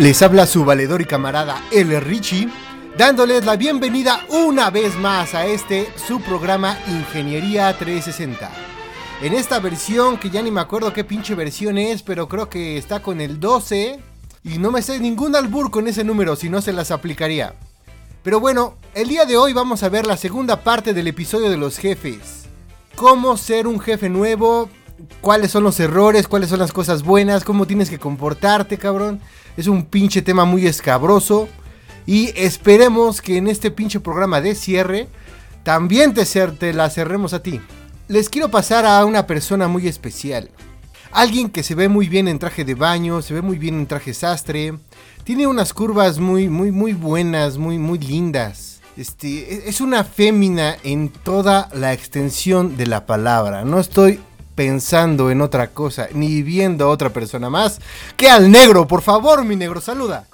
Les habla su valedor y camarada El Richie, dándoles la bienvenida una vez más a este su programa Ingeniería 360. En esta versión, que ya ni me acuerdo qué pinche versión es, pero creo que está con el 12. Y no me sé ningún albur con ese número, si no se las aplicaría. Pero bueno, el día de hoy vamos a ver la segunda parte del episodio de los jefes. Cómo ser un jefe nuevo, cuáles son los errores, cuáles son las cosas buenas, cómo tienes que comportarte, cabrón. Es un pinche tema muy escabroso. Y esperemos que en este pinche programa de cierre también te, te la cerremos a ti. Les quiero pasar a una persona muy especial. Alguien que se ve muy bien en traje de baño, se ve muy bien en traje sastre. Tiene unas curvas muy, muy, muy buenas, muy, muy lindas. Este, es una fémina en toda la extensión de la palabra. No estoy pensando en otra cosa, ni viendo a otra persona más que al negro. Por favor, mi negro, saluda.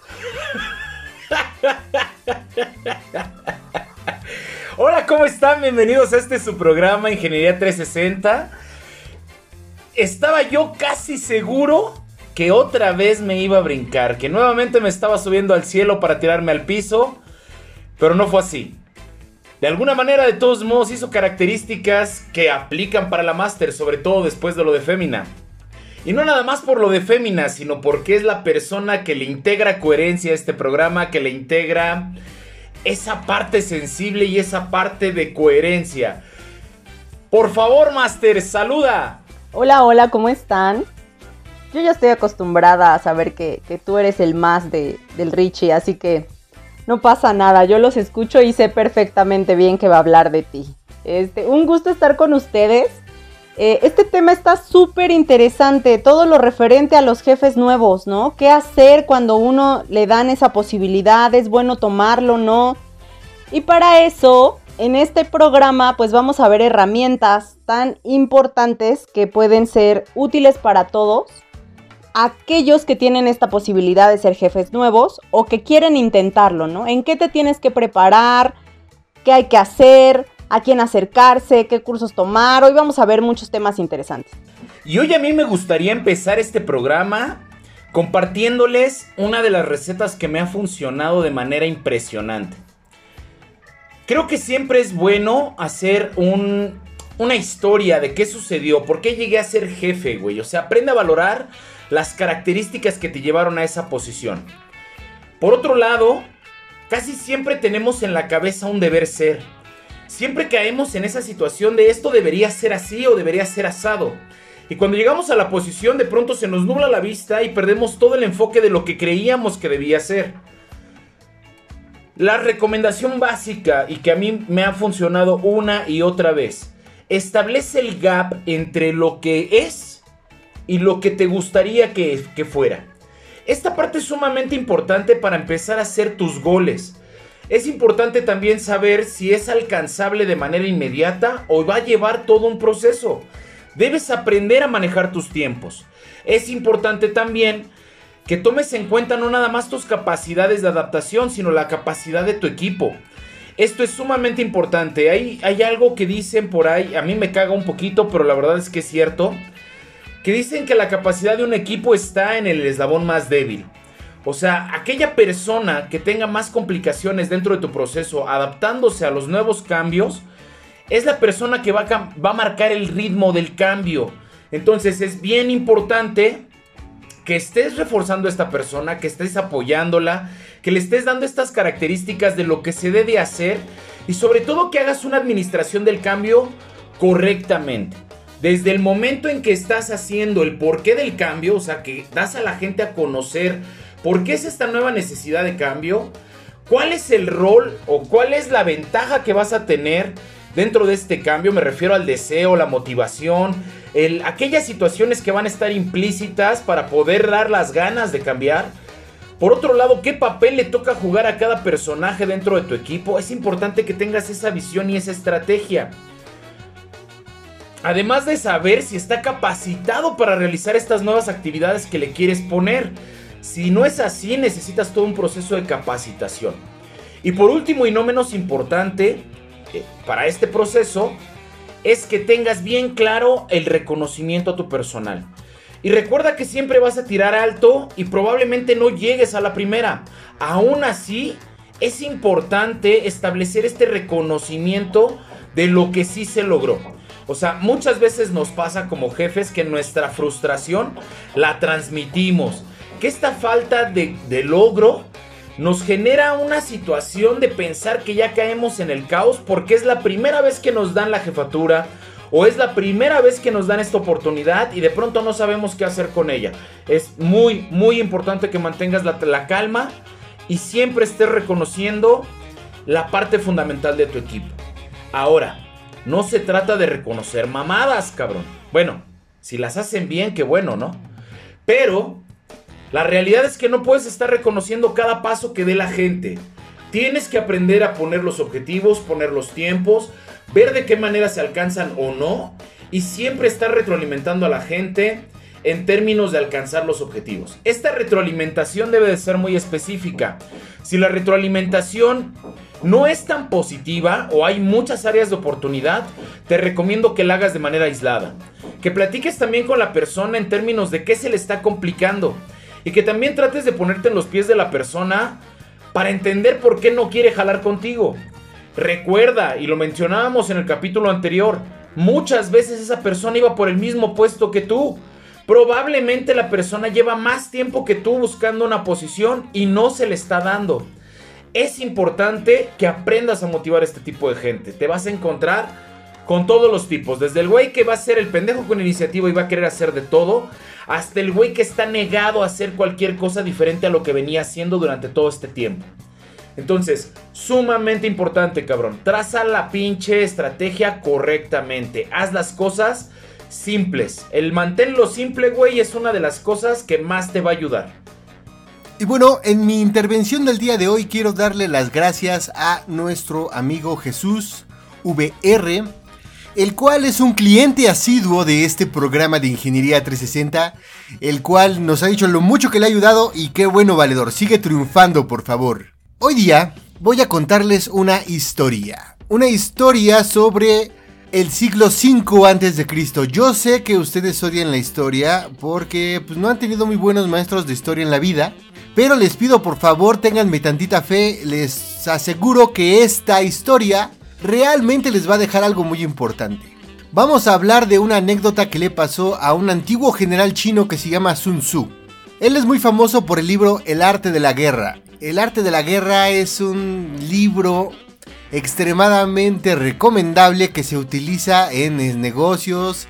Hola, ¿cómo están? Bienvenidos a este su programa Ingeniería 360. Estaba yo casi seguro que otra vez me iba a brincar, que nuevamente me estaba subiendo al cielo para tirarme al piso, pero no fue así. De alguna manera, de todos modos, hizo características que aplican para la Master, sobre todo después de lo de Fémina. Y no nada más por lo de Fémina, sino porque es la persona que le integra coherencia a este programa, que le integra esa parte sensible y esa parte de coherencia. Por favor, Master, saluda. Hola, hola, ¿cómo están? Yo ya estoy acostumbrada a saber que, que tú eres el más de, del Richie, así que no pasa nada, yo los escucho y sé perfectamente bien que va a hablar de ti. Este, un gusto estar con ustedes. Eh, este tema está súper interesante, todo lo referente a los jefes nuevos, ¿no? ¿Qué hacer cuando uno le dan esa posibilidad? ¿Es bueno tomarlo, no? Y para eso, en este programa, pues vamos a ver herramientas tan importantes que pueden ser útiles para todos aquellos que tienen esta posibilidad de ser jefes nuevos o que quieren intentarlo, ¿no? ¿En qué te tienes que preparar? ¿Qué hay que hacer? ¿A quién acercarse? ¿Qué cursos tomar? Hoy vamos a ver muchos temas interesantes. Y hoy a mí me gustaría empezar este programa compartiéndoles una de las recetas que me ha funcionado de manera impresionante. Creo que siempre es bueno hacer un, una historia de qué sucedió, por qué llegué a ser jefe, güey. O sea, aprende a valorar las características que te llevaron a esa posición. Por otro lado, casi siempre tenemos en la cabeza un deber ser. Siempre caemos en esa situación de esto debería ser así o debería ser asado. Y cuando llegamos a la posición de pronto se nos nubla la vista y perdemos todo el enfoque de lo que creíamos que debía ser. La recomendación básica y que a mí me ha funcionado una y otra vez. Establece el gap entre lo que es y lo que te gustaría que, fuera. Esta parte es sumamente importante para empezar a hacer tus goles. Es importante también saber si es alcanzable de manera inmediata o va a llevar todo un proceso. Debes aprender a manejar tus tiempos. Es importante también que tomes en cuenta no nada más tus capacidades de adaptación, sino la capacidad de tu equipo. Esto es sumamente importante. Hay, hay algo que dicen por ahí, a mí me caga un poquito, pero la verdad es que es cierto que dicen que la capacidad de un equipo está en el eslabón más débil. O sea, aquella persona que tenga más complicaciones dentro de tu proceso adaptándose a los nuevos cambios, es la persona que va a, marcar el ritmo del cambio. Entonces es bien importante que estés reforzando a esta persona, que estés apoyándola, que le estés dando estas características de lo que se debe hacer y sobre todo que hagas una administración del cambio correctamente. Desde el momento en que estás haciendo el porqué del cambio, o sea, que das a la gente a conocer por qué es esta nueva necesidad de cambio, cuál es el rol o cuál es la ventaja que vas a tener dentro de este cambio, me refiero al deseo, la motivación, el, aquellas situaciones que van a estar implícitas para poder dar las ganas de cambiar. Por otro lado, ¿qué papel le toca jugar a cada personaje dentro de tu equipo? Es importante que tengas esa visión y esa estrategia. Además de saber si está capacitado para realizar estas nuevas actividades que le quieres poner. Si no es así, necesitas todo un proceso de capacitación. Y por último y no menos importante, eh, para este proceso, es que tengas bien claro el reconocimiento a tu personal. Y recuerda que siempre vas a tirar alto y probablemente no llegues a la primera. Aún así, es importante establecer este reconocimiento de lo que sí se logró. O sea, muchas veces nos pasa como jefes que nuestra frustración la transmitimos que esta falta de, logro nos genera una situación de pensar que ya caemos en el caos porque es la primera vez que nos dan la jefatura o es la primera vez que nos dan esta oportunidad y de pronto no sabemos qué hacer con ella. Es muy, muy importante que mantengas la, la calma y siempre estés reconociendo la parte fundamental de tu equipo. Ahora, no se trata de reconocer mamadas, cabrón. Bueno, si las hacen bien, qué bueno, ¿no? Pero la realidad es que no puedes estar reconociendo cada paso que dé la gente. Tienes que aprender a poner los objetivos, poner los tiempos, ver de qué manera se alcanzan o no y siempre estar retroalimentando a la gente en términos de alcanzar los objetivos. Esta retroalimentación debe de ser muy específica. Si la retroalimentación no es tan positiva o hay muchas áreas de oportunidad, te recomiendo que la hagas de manera aislada. Que platiques también con la persona en términos de qué se le está complicando y que también trates de ponerte en los pies de la persona para entender por qué no quiere jalar contigo. Recuerda, y lo mencionábamos en el capítulo anterior, muchas veces esa persona iba por el mismo puesto que tú. Probablemente la persona lleva más tiempo que tú buscando una posición y no se le está dando. Es importante que aprendas a motivar a este tipo de gente. Te vas a encontrar con todos los tipos. Desde el güey que va a ser el pendejo con iniciativa y va a querer hacer de todo, hasta el güey que está negado a hacer cualquier cosa diferente a lo que venía haciendo durante todo este tiempo. Entonces, sumamente importante, cabrón. Traza la pinche estrategia correctamente. Haz las cosas simples. El mantenerlo simple, güey, es una de las cosas que más te va a ayudar. Y bueno, en mi intervención del día de hoy quiero darle las gracias a nuestro amigo Jesús VR el cual es un cliente asiduo de este programa de Ingeniería 360, el cual nos ha dicho lo mucho que le ha ayudado y qué bueno valedor, sigue triunfando por favor. Hoy día voy a contarles una historia, una historia sobre el siglo 5 antes de Cristo. Yo sé que ustedes odian la historia porque pues, no han tenido muy buenos maestros de historia en la vida, pero les pido por favor tenganme tantita fe, les aseguro que esta historia realmente les va a dejar algo muy importante. Vamos a hablar de una anécdota que le pasó a un antiguo general chino que se llama Sun Tzu. Él es muy famoso por el libro El arte de la guerra. El arte de la guerra es un libro extremadamente recomendable que se utiliza en negocios,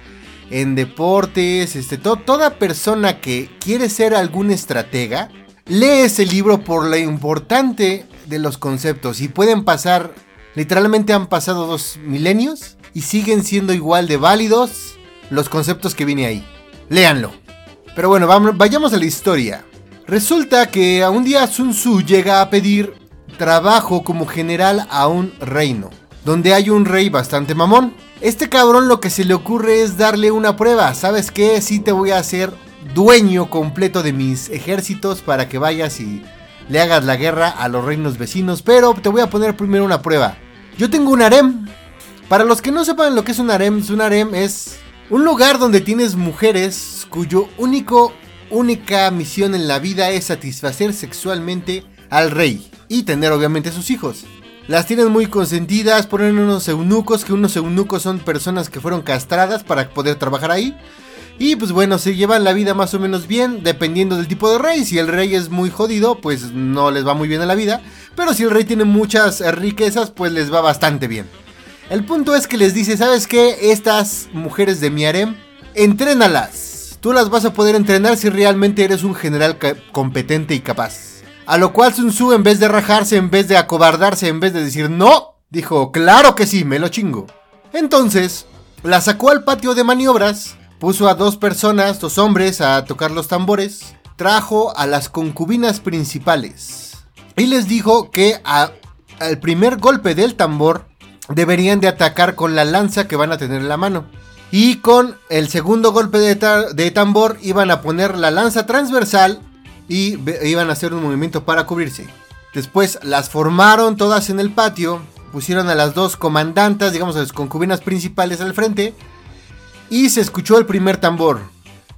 en deportes, este, toda persona que quiere ser algún estratega, lee ese libro por lo importante de los conceptos y pueden pasar Literalmente han pasado dos milenios y siguen siendo igual de válidos los conceptos que viene ahí. Léanlo. Pero bueno, vayamos a la historia. Resulta que a un día Sun Tzu llega a pedir trabajo como general a un reino, donde hay un rey bastante mamón. Este cabrón lo que se le ocurre es darle una prueba. ¿Sabes qué? Sí te voy a hacer dueño completo de mis ejércitos para que vayas y le hagas la guerra a los reinos vecinos, pero te voy a poner primero una prueba. Yo tengo un harem. Para los que no sepan lo que es un harem, un harem es un lugar donde tienes mujeres cuyo único, única misión en la vida es satisfacer sexualmente al rey y tener obviamente sus hijos. Las tienen muy consentidas, ponen unos eunucos, que unos eunucos son personas que fueron castradas para poder trabajar ahí. Y pues bueno, se llevan la vida más o menos bien, dependiendo del tipo de rey. Si el rey es muy jodido, pues no les va muy bien en la vida. Pero si el rey tiene muchas riquezas, pues les va bastante bien. El punto es que les dice, ¿sabes qué? Estas mujeres de mi harem, entrénalas. Tú las vas a poder entrenar si realmente eres un general competente y capaz. A lo cual Sun Tzu, en vez de rajarse, en vez de acobardarse, en vez de decir no, Dijo, claro que sí, me lo chingo. Entonces, la sacó al patio de maniobras, puso a dos personas, dos hombres, a tocar los tambores, trajo a las concubinas principales y les dijo que al primer golpe del tambor deberían de atacar con la lanza que van a tener en la mano. Y con el segundo golpe de, de tambor iban a poner la lanza transversal y iban a hacer un movimiento para cubrirse. Después las formaron todas en el patio, pusieron a las dos comandantas, digamos a las concubinas principales al frente, y se escuchó el primer tambor,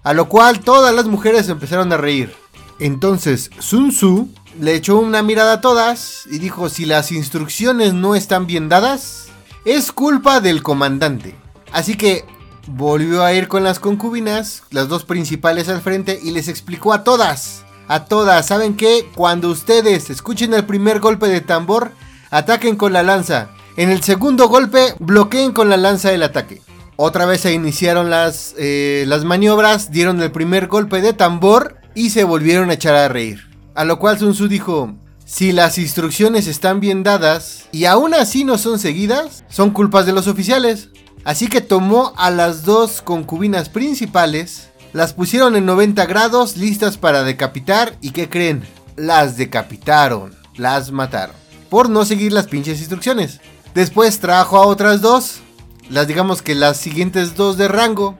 a lo cual todas las mujeres empezaron a reír. Entonces Sun Tzu le echó una mirada a todas y dijo, si las instrucciones no están bien dadas, es culpa del comandante. Así que volvió a ir con las concubinas, las dos principales al frente, y les explicó a todas a todas. ¿Saben qué? Cuando ustedes escuchen el primer golpe de tambor, ataquen con la lanza. En el segundo golpe, bloqueen con la lanza el ataque. Otra vez se iniciaron las, eh, las maniobras, dieron el primer golpe de tambor y se volvieron a echar a reír. A lo cual Sun Tzu dijo, si las instrucciones están bien dadas y aún así no son seguidas, son culpas de los oficiales. Así que tomó a las dos concubinas principales las pusieron en 90 grados, listas para decapitar. ¿Y qué creen? Las decapitaron, las mataron. Por no seguir las pinches instrucciones. Después trajo a otras dos, las digamos que las siguientes dos de rango.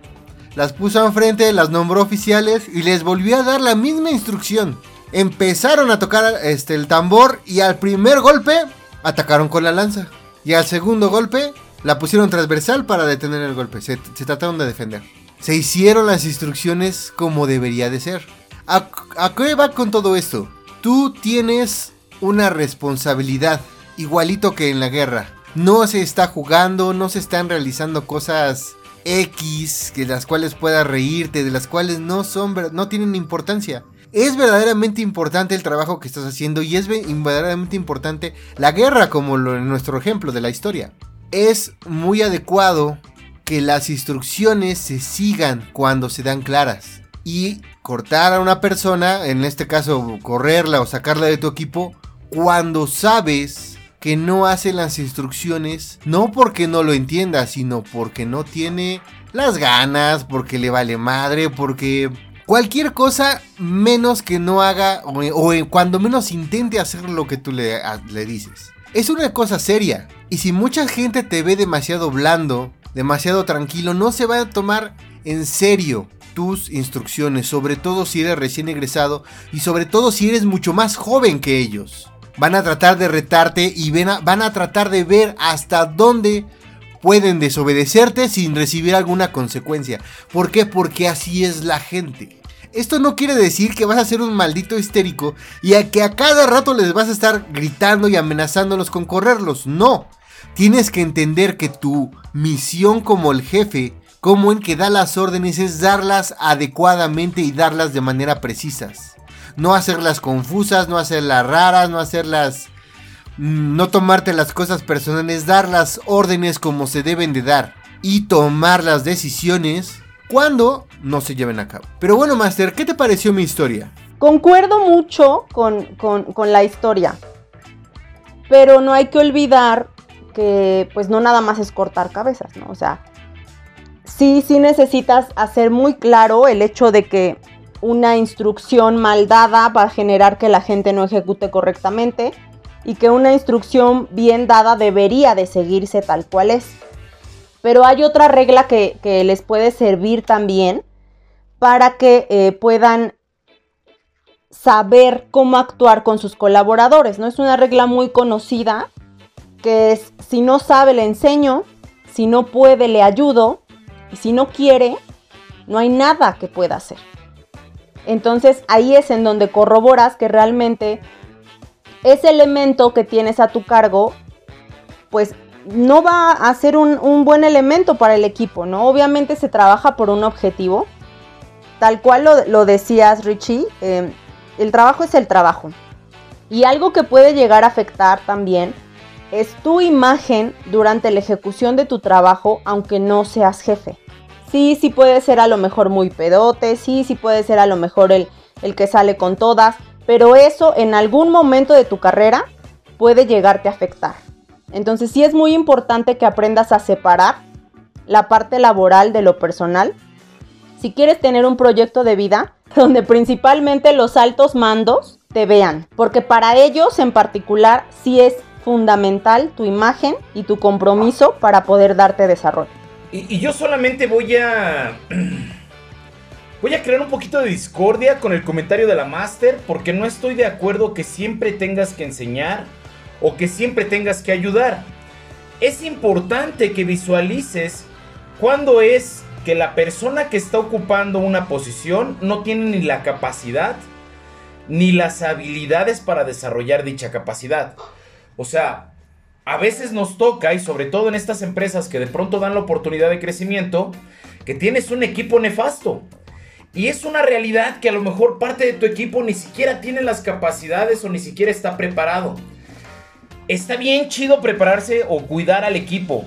Las puso enfrente, las nombró oficiales y les volvió a dar la misma instrucción. Empezaron a tocar este, el tambor y al primer golpe atacaron con la lanza. Y al segundo golpe la pusieron transversal para detener el golpe. se trataron de defender se hicieron las instrucciones como debería de ser. ¿A, qué va con todo esto? Tú tienes una responsabilidad, igualito que en la guerra. No se está jugando, no se están realizando cosas X, de las cuales puedas reírte, de las cuales no son, no tienen importancia. Es verdaderamente importante el trabajo que estás haciendo y es verdaderamente importante la guerra, como en nuestro ejemplo de la historia. Es muy adecuado que las instrucciones se sigan cuando se dan claras. Y cortar a una persona, en este caso correrla o sacarla de tu equipo, cuando sabes que no hace las instrucciones, no porque no lo entienda, sino porque no tiene las ganas, porque le vale madre, porque cualquier cosa menos que no haga o, cuando menos intente hacer lo que tú le, le dices. Es una cosa seria. Y si mucha gente te ve demasiado blando, demasiado tranquilo, no se va a tomar en serio tus instrucciones, sobre todo si eres recién egresado y sobre todo si eres mucho más joven que ellos. Van a tratar de retarte y van a tratar de ver hasta dónde pueden desobedecerte sin recibir alguna consecuencia. ¿Por qué? Porque así es la gente. Esto no quiere decir que vas a ser un maldito histérico y a que a cada rato les vas a estar gritando y amenazándolos con correrlos. No. Tienes que entender que tu misión como el jefe, como en que da las órdenes, es darlas adecuadamente y darlas de manera precisas. No hacerlas confusas, no hacerlas raras, no hacerlas... Mm, no tomarte las cosas personales, dar las órdenes como se deben de dar. Y tomar las decisiones cuando no se lleven a cabo. Pero bueno, Master, ¿qué te pareció mi historia? Concuerdo mucho con, con la historia. Pero no hay que olvidar que pues no nada más es cortar cabezas, ¿no? O sea, sí, sí necesitas hacer muy claro el hecho de que una instrucción mal dada va a generar que la gente no ejecute correctamente y que una instrucción bien dada debería de seguirse tal cual es. Pero hay otra regla que, les puede servir también para que eh, puedan saber cómo actuar con sus colaboradores, ¿no? Es una regla muy conocida que es si no sabe le enseño, si no puede le ayudo y si no quiere, no hay nada que pueda hacer. Entonces ahí es en donde corroboras que realmente ese elemento que tienes a tu cargo, pues no va a ser un, buen elemento para el equipo, ¿no? Obviamente se trabaja por un objetivo, tal cual lo, decías Richie, eh, el trabajo es el trabajo. Y algo que puede llegar a afectar también es tu imagen durante la ejecución de tu trabajo, aunque no seas jefe. Sí, sí puede ser a lo mejor muy pedote, sí, sí puede ser a lo mejor el, el que sale con todas, pero eso en algún momento de tu carrera puede llegarte a afectar. Entonces sí es muy importante que aprendas a separar la parte laboral de lo personal. Si quieres tener un proyecto de vida donde principalmente los altos mandos te vean, porque para ellos en particular sí es fundamental tu imagen y tu compromiso para poder darte desarrollo. Y, yo solamente voy a... Voy a crear un poquito de discordia con el comentario de la Master porque no estoy de acuerdo que siempre tengas que enseñar o que siempre tengas que ayudar. Es importante que visualices cuándo es que la persona que está ocupando una posición no tiene ni la capacidad ni las habilidades para desarrollar dicha capacidad. O sea, a veces nos toca, y sobre todo en estas empresas que de pronto dan la oportunidad de crecimiento, que tienes un equipo nefasto. Y es una realidad que a lo mejor parte de tu equipo ni siquiera tiene las capacidades o ni siquiera está preparado. Está bien chido prepararse o cuidar al equipo.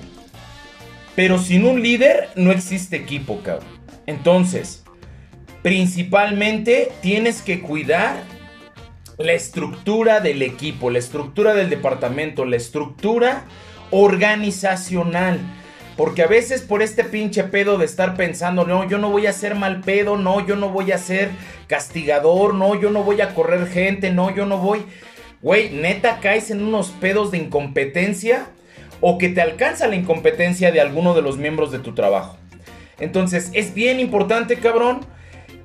Pero sin un líder no existe equipo, cabrón. Entonces, principalmente tienes que cuidar la estructura del equipo, la estructura del departamento, la estructura organizacional. Porque a veces por este pinche pedo de estar pensando, no, yo no voy a ser mal pedo, no, yo no voy a ser castigador, no, yo no voy a correr gente, no, yo no voy. Güey, neta caes en unos pedos de incompetencia o que te alcanza la incompetencia de alguno de los miembros de tu trabajo. Entonces es bien importante, cabrón,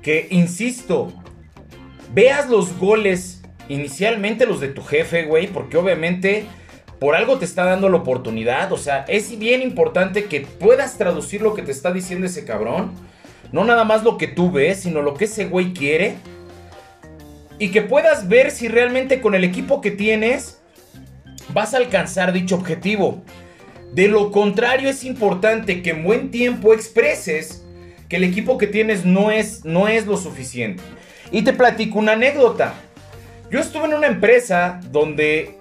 que, insisto, veas los goles inicialmente los de tu jefe, güey, porque obviamente por algo te está dando la oportunidad. O sea, es bien importante que puedas traducir lo que te está diciendo ese cabrón. No nada más lo que tú ves, sino lo que ese güey quiere. Y que puedas ver si realmente con el equipo que tienes vas a alcanzar dicho objetivo. De lo contrario, es importante que en buen tiempo expreses que el equipo que tienes no es, no es lo suficiente. Y te platico una anécdota. Yo estuve en una empresa donde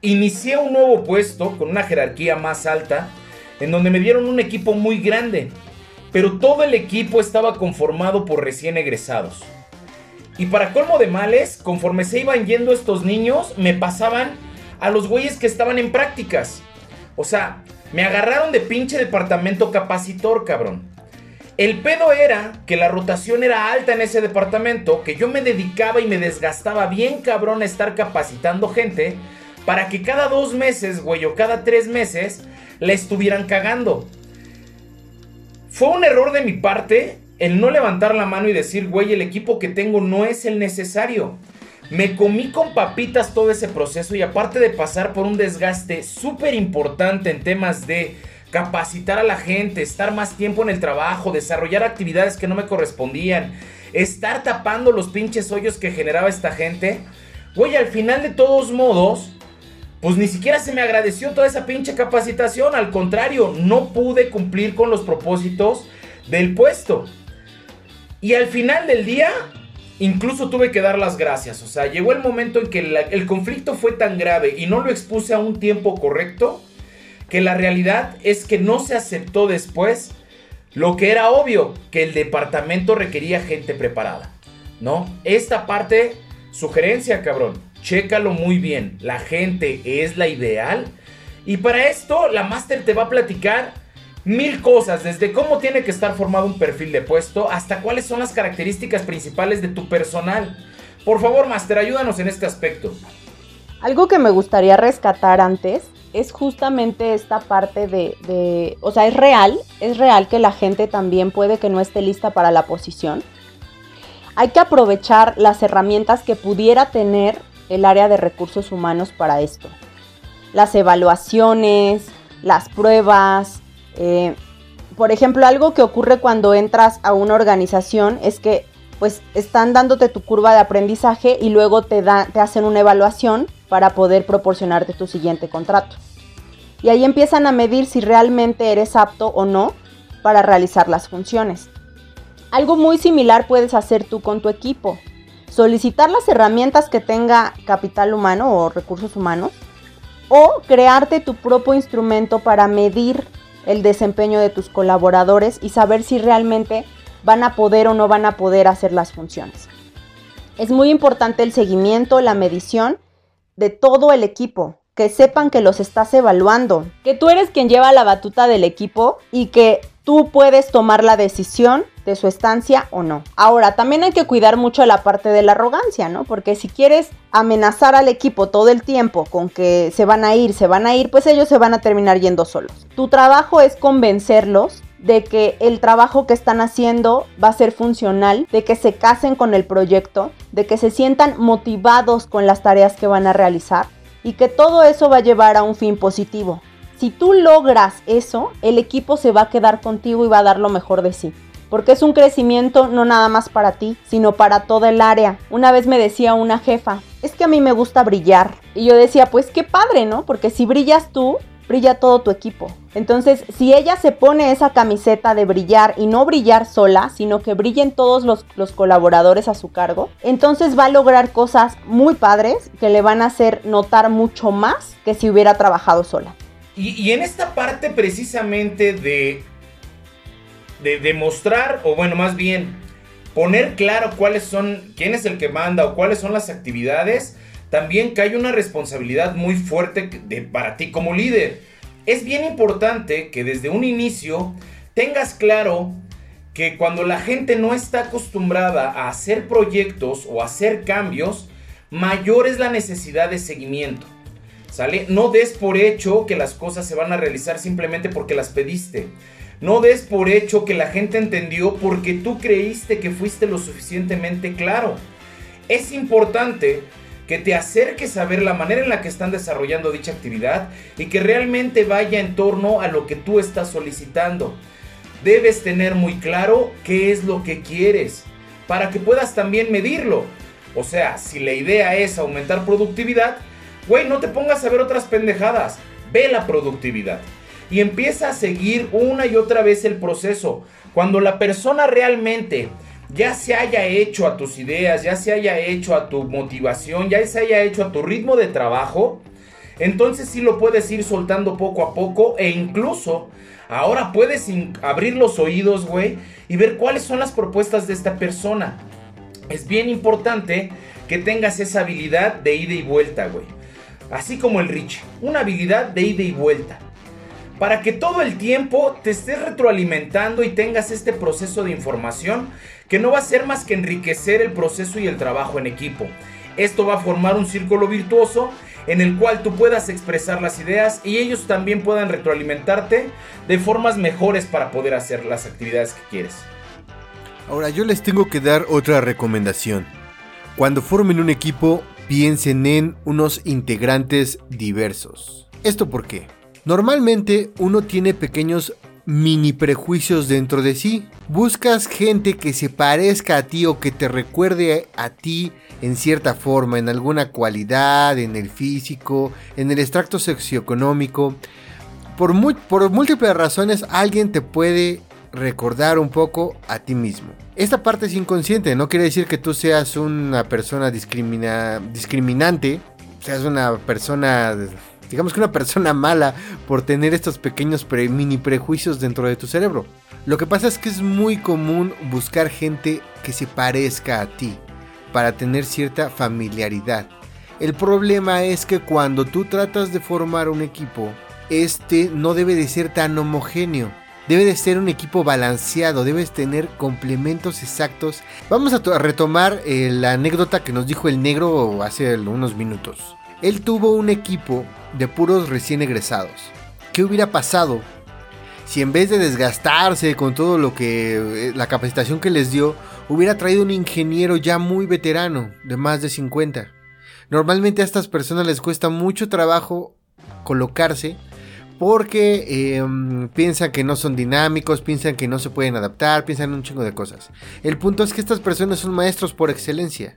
inicié un nuevo puesto con una jerarquía más alta, en donde me dieron un equipo muy grande, pero todo el equipo estaba conformado por recién egresados. Y para colmo de males, conforme se iban yendo estos niños, me pasaban a los güeyes que estaban en prácticas. O sea, me agarraron de pinche departamento capacitor, cabrón. El pedo era que la rotación era alta en ese departamento, que yo me dedicaba y me desgastaba bien cabrón a estar capacitando gente para que cada dos meses, güey, o cada tres meses, le estuvieran cagando. Fue un error de mi parte el no levantar la mano y decir, güey, el equipo que tengo no es el necesario. Me comí con papitas todo ese proceso y aparte de pasar por un desgaste súper importante en temas de capacitar a la gente, estar más tiempo en el trabajo, desarrollar actividades que no me correspondían, estar tapando los pinches hoyos que generaba esta gente. Güey, al final de todos modos, pues ni siquiera se me agradeció toda esa pinche capacitación. Al contrario, no pude cumplir con los propósitos del puesto. Y al final del día, incluso tuve que dar las gracias. O sea, llegó el momento en que el conflicto fue tan grave y no lo expuse a un tiempo correcto que la realidad es que no se aceptó después lo que era obvio, que el departamento requería gente preparada. ¿No? Esta parte, sugerencia, cabrón, chécalo muy bien. La gente es la ideal. Y para esto, la máster te va a platicar mil cosas, desde cómo tiene que estar formado un perfil de puesto hasta cuáles son las características principales de tu personal. Por favor, máster, ayúdanos en este aspecto. Algo que me gustaría rescatar antes es justamente esta parte de, o sea, es real, es real que la gente también puede que no esté lista para la posición. Hay que aprovechar las herramientas que pudiera tener el área de recursos humanos para esto. Las evaluaciones, las pruebas. Eh, por ejemplo, algo que ocurre cuando entras a una organización es que pues están dándote tu curva de aprendizaje y luego te, te hacen una evaluación para poder proporcionarte tu siguiente contrato. Y ahí empiezan a medir si realmente eres apto o no para realizar las funciones. Algo muy similar puedes hacer tú con tu equipo. Solicitar las herramientas que tenga capital humano o recursos humanos o crearte tu propio instrumento para medir el desempeño de tus colaboradores y saber si realmente van a poder o no van a poder hacer las funciones. Es muy importante el seguimiento, la medición de todo el equipo, que sepan que los estás evaluando, que tú eres quien lleva la batuta del equipo y que tú puedes tomar la decisión de su estancia o no. Ahora, también hay que cuidar mucho la parte de la arrogancia, ¿no? Porque si quieres amenazar al equipo todo el tiempo con que se van a ir, se van a ir, pues ellos se van a terminar yendo solos. Tu trabajo es convencerlos de que el trabajo que están haciendo va a ser funcional, de que se casen con el proyecto, de que se sientan motivados con las tareas que van a realizar y que todo eso va a llevar a un fin positivo. Si tú logras eso, el equipo se va a quedar contigo y va a dar lo mejor de sí. Porque es un crecimiento no nada más para ti, sino para toda el área. Una vez me decía una jefa, es que a mí me gusta brillar. Y yo decía, pues qué padre, ¿no? Porque si brillas tú, brilla todo tu equipo. Entonces, si ella se pone esa camiseta de brillar y no brillar sola, sino que brillen todos los, los, colaboradores a su cargo, entonces va a lograr cosas muy padres que le van a hacer notar mucho más que si hubiera trabajado sola. Y, en esta parte precisamente de, de demostrar, o bueno, más bien, poner claro cuáles son, quién es el que manda o cuáles son las actividades, también cae una responsabilidad muy fuerte de, para ti como líder. Es bien importante que desde un inicio tengas claro que cuando la gente no está acostumbrada a hacer proyectos o hacer cambios, mayor es la necesidad de seguimiento. No des por hecho que las cosas se van a realizar simplemente porque las pediste. No des por hecho que la gente entendió porque tú creíste que fuiste lo suficientemente claro. Es importante que te acerques a ver la manera en la que están desarrollando dicha actividad y que realmente vaya en torno a lo que tú estás solicitando. Debes tener muy claro qué es lo que quieres para que puedas también medirlo. O sea, si la idea es aumentar productividad, Güey, no te pongas a ver otras pendejadas. Ve la productividad. Y empieza a seguir una y otra vez el proceso. Cuando la persona realmente ya se haya hecho a tus ideas, ya se haya hecho a tu motivación, ya se haya hecho a tu ritmo de trabajo, entonces sí lo puedes ir soltando poco a poco e incluso ahora puedes abrir los oídos, güey, y ver cuáles son las propuestas de esta persona. Es bien importante que tengas esa habilidad de ida y vuelta, güey así como el Rich, una habilidad de ida y vuelta. Para que todo el tiempo te estés retroalimentando y tengas este proceso de información que no va a ser más que enriquecer el proceso y el trabajo en equipo. Esto va a formar un círculo virtuoso en el cual tú puedas expresar las ideas y ellos también puedan retroalimentarte de formas mejores para poder hacer las actividades que quieres. Ahora yo les tengo que dar otra recomendación. Cuando formen un equipo, piensen en unos integrantes diversos. ¿Esto por qué? Normalmente uno tiene pequeños mini prejuicios dentro de sí. Buscas gente que se parezca a ti o que te recuerde a ti en cierta forma, en alguna cualidad, en el físico, en el extracto socioeconómico. Por, por múltiples razones alguien te puede recordar un poco a ti mismo. Esta parte es inconsciente, no quiere decir que tú seas una persona discrimina, discriminante, seas una persona, digamos que una persona mala por tener estos pequeños mini prejuicios dentro de tu cerebro. Lo que pasa es que es muy común buscar gente que se parezca a ti para tener cierta familiaridad. El problema es que cuando tú tratas de formar un equipo, este no debe de ser tan homogéneo Debe de ser un equipo balanceado, debes tener complementos exactos. Vamos a, retomar eh, la anécdota que nos dijo el negro hace unos minutos. Él tuvo un equipo de puros recién egresados. ¿Qué hubiera pasado si en vez de desgastarse con todo lo que eh, la capacitación que les dio, hubiera traído un ingeniero ya muy veterano, de más de 50? Normalmente a estas personas les cuesta mucho trabajo colocarse porque em, piensan que no son dinámicos, piensan que no se pueden adaptar, piensan un chingo de cosas. El punto es que estas personas son maestros por excelencia.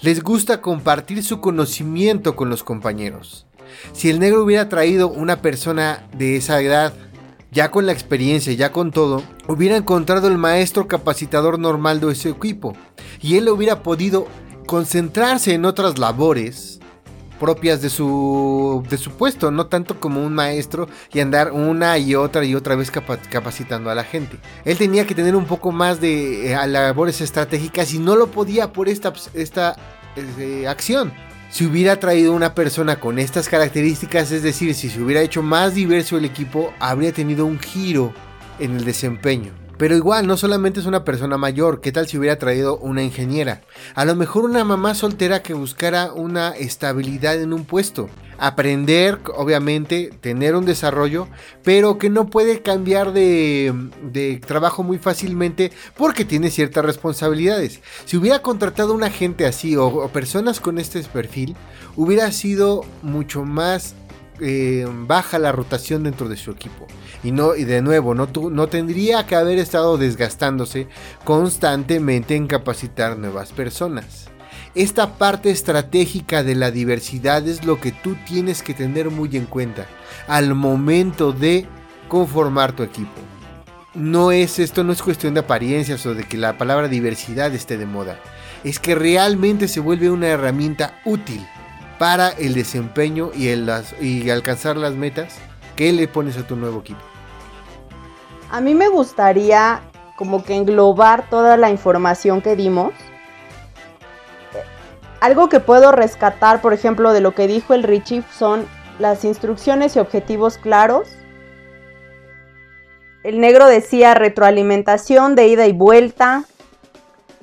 Les gusta compartir su conocimiento con los compañeros. Si el negro hubiera traído una persona de esa edad, ya con la experiencia, ya con todo, hubiera encontrado el maestro capacitador normal de ese equipo. Y él hubiera podido concentrarse en otras labores propias de su, de su puesto, no tanto como un maestro y andar una y otra y otra vez capacitando a la gente. Él tenía que tener un poco más de eh, labores estratégicas y no lo podía por esta, esta eh, acción. si hubiera traído una persona con estas características, es decir, si se hubiera hecho más diverso el equipo, habría tenido un giro en el desempeño. Pero igual, no solamente es una persona mayor, ¿qué tal si hubiera traído una ingeniera? A lo mejor una mamá soltera que buscara una estabilidad en un puesto. Aprender, obviamente, tener un desarrollo, pero que no puede cambiar de, trabajo muy fácilmente porque tiene ciertas responsabilidades. Si hubiera contratado una gente así o personas con este perfil, hubiera sido mucho más eh, baja la rotación dentro de su equipo. Y, no, y de nuevo, no, no tendría que haber estado desgastándose constantemente en capacitar nuevas personas. Esta parte estratégica de la diversidad es lo que tú tienes que tener muy en cuenta al momento de conformar tu equipo. No es esto no es cuestión de apariencias o de que la palabra diversidad esté de moda. Es que realmente se vuelve una herramienta útil para el desempeño y, el, y alcanzar las metas que le pones a tu nuevo equipo? A mí me gustaría como que englobar toda la información que dimos. Algo que puedo rescatar, por ejemplo, de lo que dijo el Richie son las instrucciones y objetivos claros. El negro decía retroalimentación de ida y vuelta,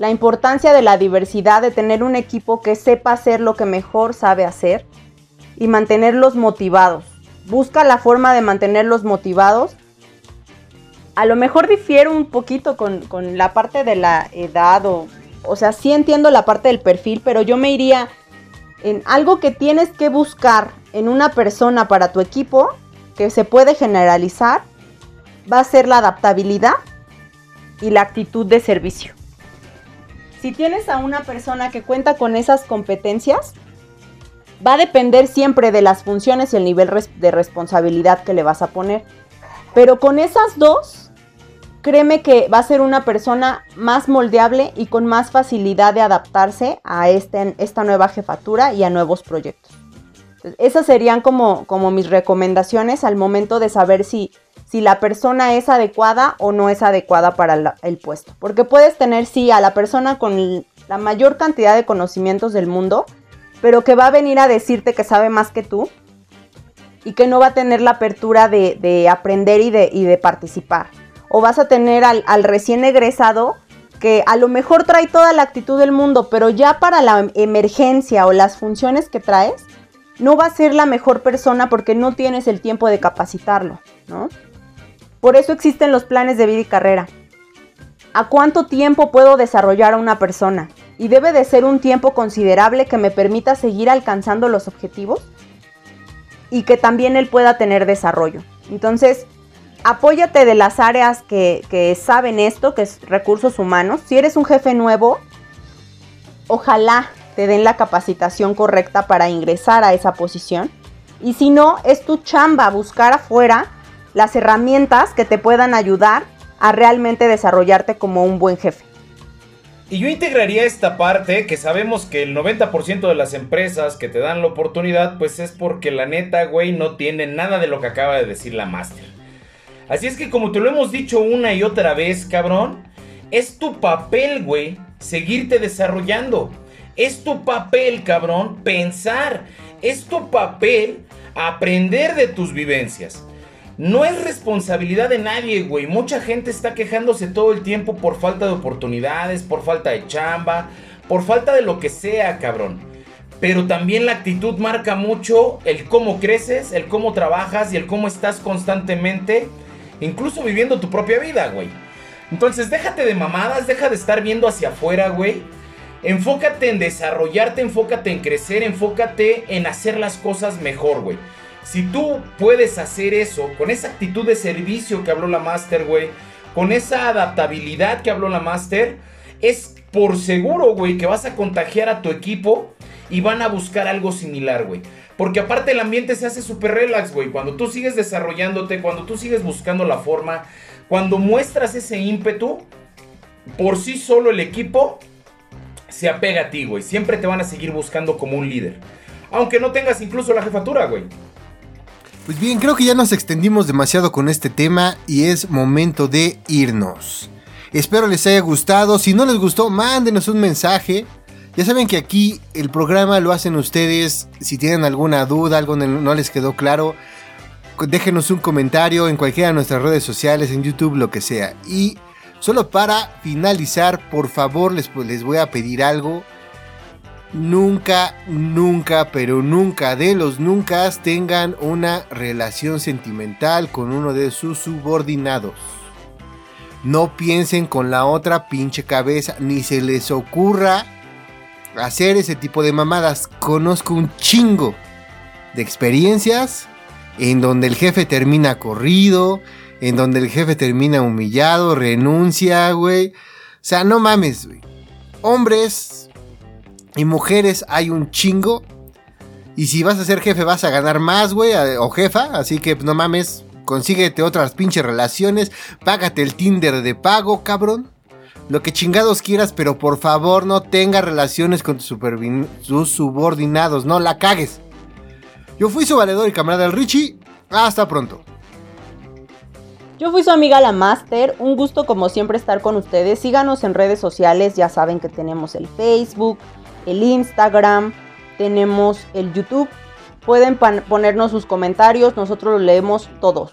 la importancia de la diversidad, de tener un equipo que sepa hacer lo que mejor sabe hacer y mantenerlos motivados. Busca la forma de mantenerlos motivados. A lo mejor difiero un poquito con, la parte de la edad o, o sea, sí entiendo la parte del perfil, pero yo me iría en algo que tienes que buscar en una persona para tu equipo, que se puede generalizar, va a ser la adaptabilidad y la actitud de servicio. Si tienes a una persona que cuenta con esas competencias, va a depender siempre de las funciones y el nivel de responsabilidad que le vas a poner. Pero con esas dos, créeme que va a ser una persona más moldeable y con más facilidad de adaptarse a este, esta nueva jefatura y a nuevos proyectos. esas serían como mis recomendaciones al momento de saber si si la persona es adecuada o no es adecuada para el puesto. Porque puedes tener, sí, a la persona con la mayor cantidad de conocimientos del mundo, pero que va a venir a decirte que sabe más que tú y que no va a tener la apertura de, aprender y de, y de, participar. O vas a tener al, al recién egresado que a lo mejor trae toda la actitud del mundo, pero ya para la emergencia o las funciones que traes, no va a ser la mejor persona porque no tienes el tiempo de capacitarlo, ¿no? Por eso existen los planes de vida y carrera. ¿A cuánto tiempo puedo desarrollar a una persona? Y debe de ser un tiempo considerable que me permita seguir alcanzando los objetivos y que también él pueda tener desarrollo. Entonces, apóyate de las áreas que, saben esto, que es recursos humanos. Si eres un jefe nuevo, ojalá te den la capacitación correcta para ingresar a esa posición. Y si no, es tu chamba buscar afuera las herramientas que te puedan ayudar a realmente desarrollarte como un buen jefe. Y yo integraría esta parte que sabemos que el 90% de las empresas que te dan la oportunidad, pues es porque la neta, güey, no tiene nada de lo que acaba de decir la máster. Así es que como te lo hemos dicho una y otra vez, cabrón, es tu papel, güey, seguirte desarrollando. Es tu papel, cabrón, pensar. Es tu papel aprender de tus vivencias. No es responsabilidad de nadie, güey. Mucha gente está quejándose todo el tiempo por falta de oportunidades, por falta de chamba, por falta de lo que sea, cabrón. Pero también la actitud marca mucho el cómo creces, el cómo trabajas y el cómo estás constantemente, incluso viviendo tu propia vida, güey. Entonces déjate de mamadas, deja de estar viendo hacia afuera, güey. Enfócate en desarrollarte, enfócate en crecer, enfócate en hacer las cosas mejor, güey. Si tú puedes hacer eso con esa actitud de servicio que habló la Master, güey, con esa adaptabilidad que habló la Master, es por seguro, güey, que vas a contagiar a tu equipo y van a buscar algo similar, güey. Porque aparte el ambiente se hace súper relax, güey. Cuando tú sigues desarrollándote, cuando tú sigues buscando la forma, cuando muestras ese ímpetu, por sí solo el equipo se apega a ti, güey. Siempre te van a seguir buscando como un líder. Aunque no tengas incluso la jefatura, güey. Pues bien, creo que ya nos extendimos demasiado con este tema y es momento de irnos. Espero les haya gustado. Si no les gustó, mándenos un mensaje. Ya saben que aquí el programa lo hacen ustedes. Si tienen alguna duda, algo no les quedó claro, déjenos un comentario en cualquiera de nuestras redes sociales, en YouTube, lo que sea. Y solo para finalizar, por favor, les, les voy a pedir algo. Nunca, nunca, pero nunca de los nunca tengan una relación sentimental con uno de sus subordinados. No piensen con la otra pinche cabeza, ni se les ocurra hacer ese tipo de mamadas. Conozco un chingo de experiencias en donde el jefe termina corrido, en donde el jefe termina humillado, renuncia, güey. O sea, no mames, güey. Hombres y mujeres hay un chingo. Y si vas a ser jefe vas a ganar más, güey, o jefa. Así que no mames, consíguete otras pinches relaciones. Págate el Tinder de pago, cabrón lo que chingados quieras, pero por favor no tenga relaciones con tus, subordinados, no la cagues. Yo fui su valedor y camarada del Richie. Hasta pronto. Yo fui su amiga la Master, un gusto como siempre estar con ustedes. Síganos en redes sociales, ya saben que tenemos el Facebook, el Instagram, tenemos el YouTube. Pueden ponernos sus comentarios, nosotros los leemos todos.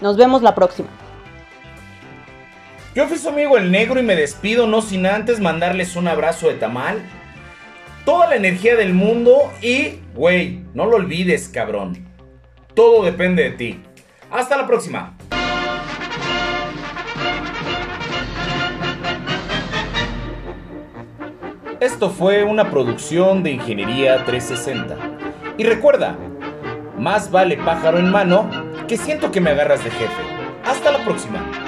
Nos vemos la próxima. Yo fui su amigo el negro y me despido no sin antes mandarles un abrazo de tamal. Toda la energía del mundo y, güey, no lo olvides, cabrón. Todo depende de ti. Hasta la próxima. Esto fue una producción de Ingeniería 360. Y recuerda, más vale pájaro en mano que siento que me agarras de jefe. Hasta la próxima.